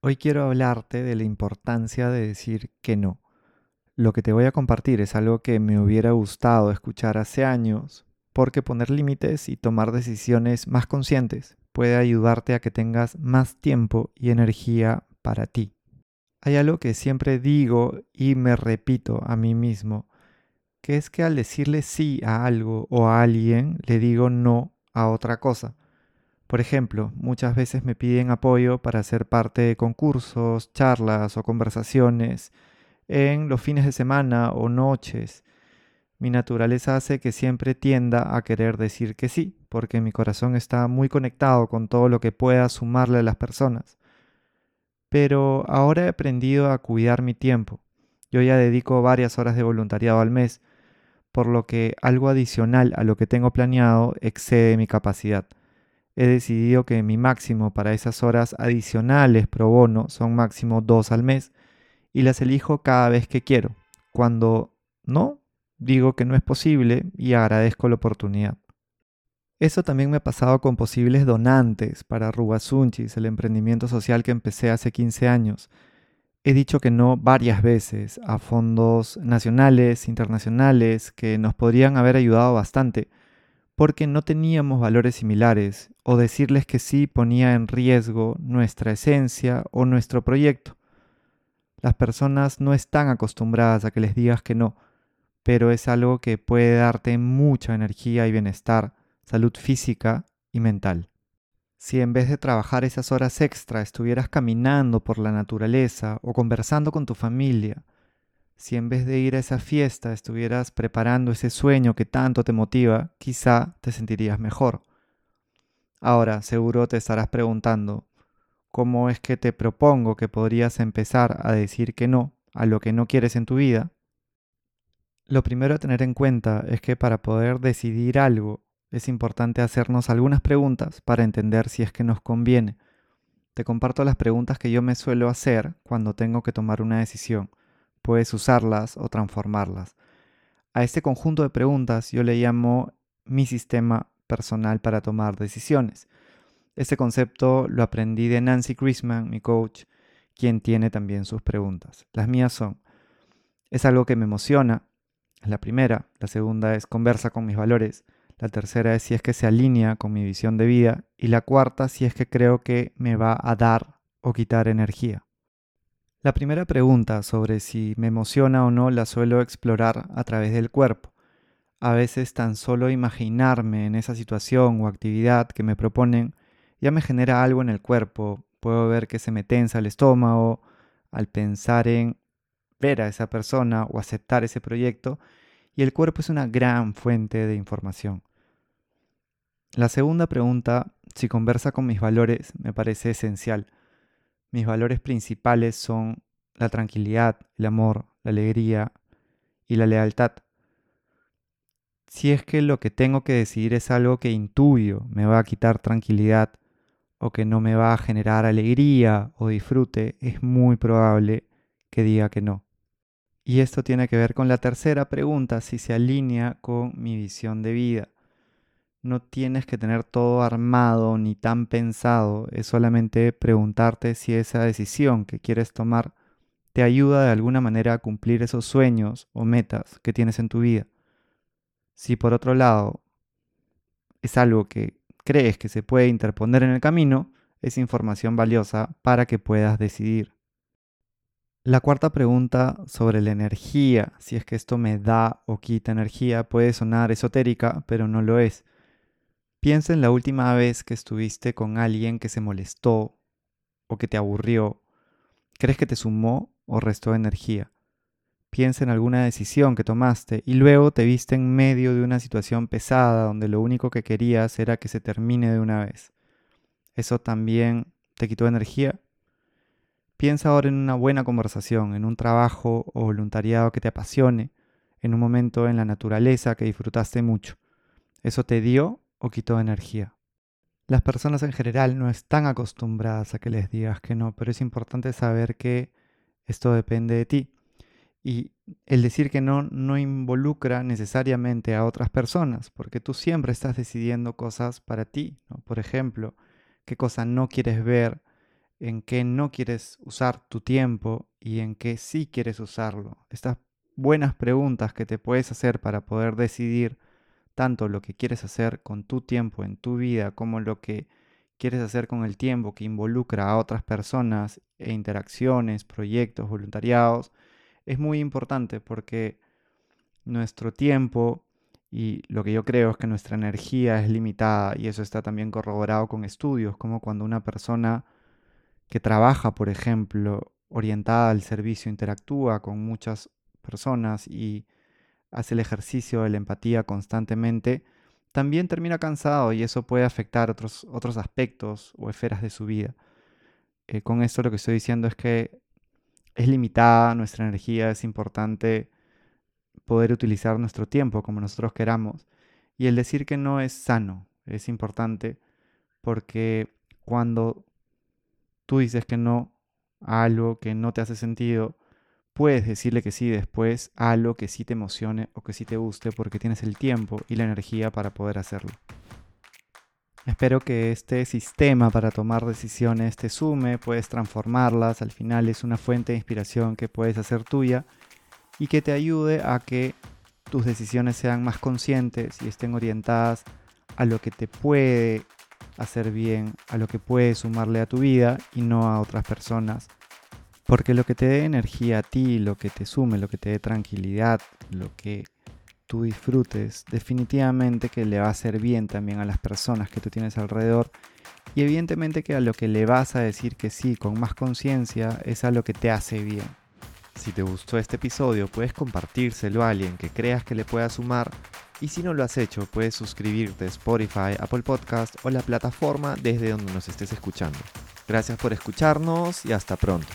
Hoy quiero hablarte de la importancia de decir que no. Lo que te voy a compartir es algo que me hubiera gustado escuchar hace años, porque poner límites y tomar decisiones más conscientes puede ayudarte a que tengas más tiempo y energía para ti. Hay algo que siempre digo y me repito a mí mismo, que es que al decirle sí a algo o a alguien, le digo no a otra cosa. Por ejemplo, muchas veces me piden apoyo para ser parte de concursos, charlas o conversaciones en los fines de semana o noches. Mi naturaleza hace que siempre tienda a querer decir que sí, porque mi corazón está muy conectado con todo lo que pueda sumarle a las personas. Pero ahora he aprendido a cuidar mi tiempo. Yo ya dedico varias horas de voluntariado al mes, por lo que algo adicional a lo que tengo planeado excede mi capacidad he decidido que mi máximo para esas horas adicionales pro bono son máximo dos al mes y las elijo cada vez que quiero. Cuando no, digo que no es posible y agradezco la oportunidad. Eso también me ha pasado con posibles donantes para Rubasunchis, el emprendimiento social que empecé hace 15 años. He dicho que no varias veces a fondos nacionales, internacionales, que nos podrían haber ayudado bastante, porque no teníamos valores similares o decirles que sí ponía en riesgo nuestra esencia o nuestro proyecto. Las personas no están acostumbradas a que les digas que no, pero es algo que puede darte mucha energía y bienestar, salud física y mental. Si en vez de trabajar esas horas extra estuvieras caminando por la naturaleza o conversando con tu familia, si en vez de ir a esa fiesta estuvieras preparando ese sueño que tanto te motiva, quizá te sentirías mejor. Ahora, seguro te estarás preguntando, ¿cómo es que te propongo que podrías empezar a decir que no a lo que no quieres en tu vida? Lo primero a tener en cuenta es que para poder decidir algo es importante hacernos algunas preguntas para entender si es que nos conviene. Te comparto las preguntas que yo me suelo hacer cuando tengo que tomar una decisión puedes usarlas o transformarlas. A este conjunto de preguntas yo le llamo mi sistema personal para tomar decisiones. Este concepto lo aprendí de Nancy Chrisman, mi coach, quien tiene también sus preguntas. Las mías son, ¿es algo que me emociona? La primera. La segunda es conversa con mis valores. La tercera es si es que se alinea con mi visión de vida. Y la cuarta si es que creo que me va a dar o quitar energía. La primera pregunta sobre si me emociona o no la suelo explorar a través del cuerpo. A veces tan solo imaginarme en esa situación o actividad que me proponen ya me genera algo en el cuerpo. Puedo ver que se me tensa el estómago al pensar en ver a esa persona o aceptar ese proyecto y el cuerpo es una gran fuente de información. La segunda pregunta, si conversa con mis valores, me parece esencial mis valores principales son la tranquilidad, el amor, la alegría y la lealtad. Si es que lo que tengo que decidir es algo que intuyo me va a quitar tranquilidad o que no me va a generar alegría o disfrute, es muy probable que diga que no. Y esto tiene que ver con la tercera pregunta, si se alinea con mi visión de vida no tienes que tener todo armado ni tan pensado, es solamente preguntarte si esa decisión que quieres tomar te ayuda de alguna manera a cumplir esos sueños o metas que tienes en tu vida. Si por otro lado es algo que crees que se puede interponer en el camino, es información valiosa para que puedas decidir. La cuarta pregunta sobre la energía, si es que esto me da o quita energía, puede sonar esotérica, pero no lo es. Piensa en la última vez que estuviste con alguien que se molestó o que te aburrió. ¿Crees que te sumó o restó energía? Piensa en alguna decisión que tomaste y luego te viste en medio de una situación pesada donde lo único que querías era que se termine de una vez. ¿Eso también te quitó energía? Piensa ahora en una buena conversación, en un trabajo o voluntariado que te apasione, en un momento en la naturaleza que disfrutaste mucho. ¿Eso te dio o quitó energía. Las personas en general no están acostumbradas a que les digas que no, pero es importante saber que esto depende de ti. Y el decir que no no involucra necesariamente a otras personas, porque tú siempre estás decidiendo cosas para ti. Por ejemplo, qué cosa no quieres ver en qué no quieres usar tu tiempo y en qué sí quieres usarlo. Estas buenas preguntas que te puedes hacer para poder decidir tanto lo que quieres hacer con tu tiempo en tu vida como lo que quieres hacer con el tiempo que involucra a otras personas e interacciones, proyectos, voluntariados, es muy importante porque nuestro tiempo y lo que yo creo es que nuestra energía es limitada y eso está también corroborado con estudios, como cuando una persona que trabaja, por ejemplo, orientada al servicio, interactúa con muchas personas y hace el ejercicio de la empatía constantemente, también termina cansado y eso puede afectar otros, otros aspectos o esferas de su vida. Eh, con esto lo que estoy diciendo es que es limitada nuestra energía, es importante poder utilizar nuestro tiempo como nosotros queramos. Y el decir que no es sano, es importante porque cuando tú dices que no a algo que no te hace sentido, puedes decirle que sí después a algo que sí te emocione o que sí te guste porque tienes el tiempo y la energía para poder hacerlo. Espero que este sistema para tomar decisiones te sume, puedes transformarlas, al final es una fuente de inspiración que puedes hacer tuya y que te ayude a que tus decisiones sean más conscientes y estén orientadas a lo que te puede hacer bien, a lo que puede sumarle a tu vida y no a otras personas. Porque lo que te dé energía a ti, lo que te sume, lo que te dé tranquilidad, lo que tú disfrutes, definitivamente que le va a hacer bien también a las personas que tú tienes alrededor. Y evidentemente que a lo que le vas a decir que sí con más conciencia es a lo que te hace bien. Si te gustó este episodio, puedes compartírselo a alguien que creas que le pueda sumar. Y si no lo has hecho, puedes suscribirte a Spotify, Apple Podcast o la plataforma desde donde nos estés escuchando. Gracias por escucharnos y hasta pronto.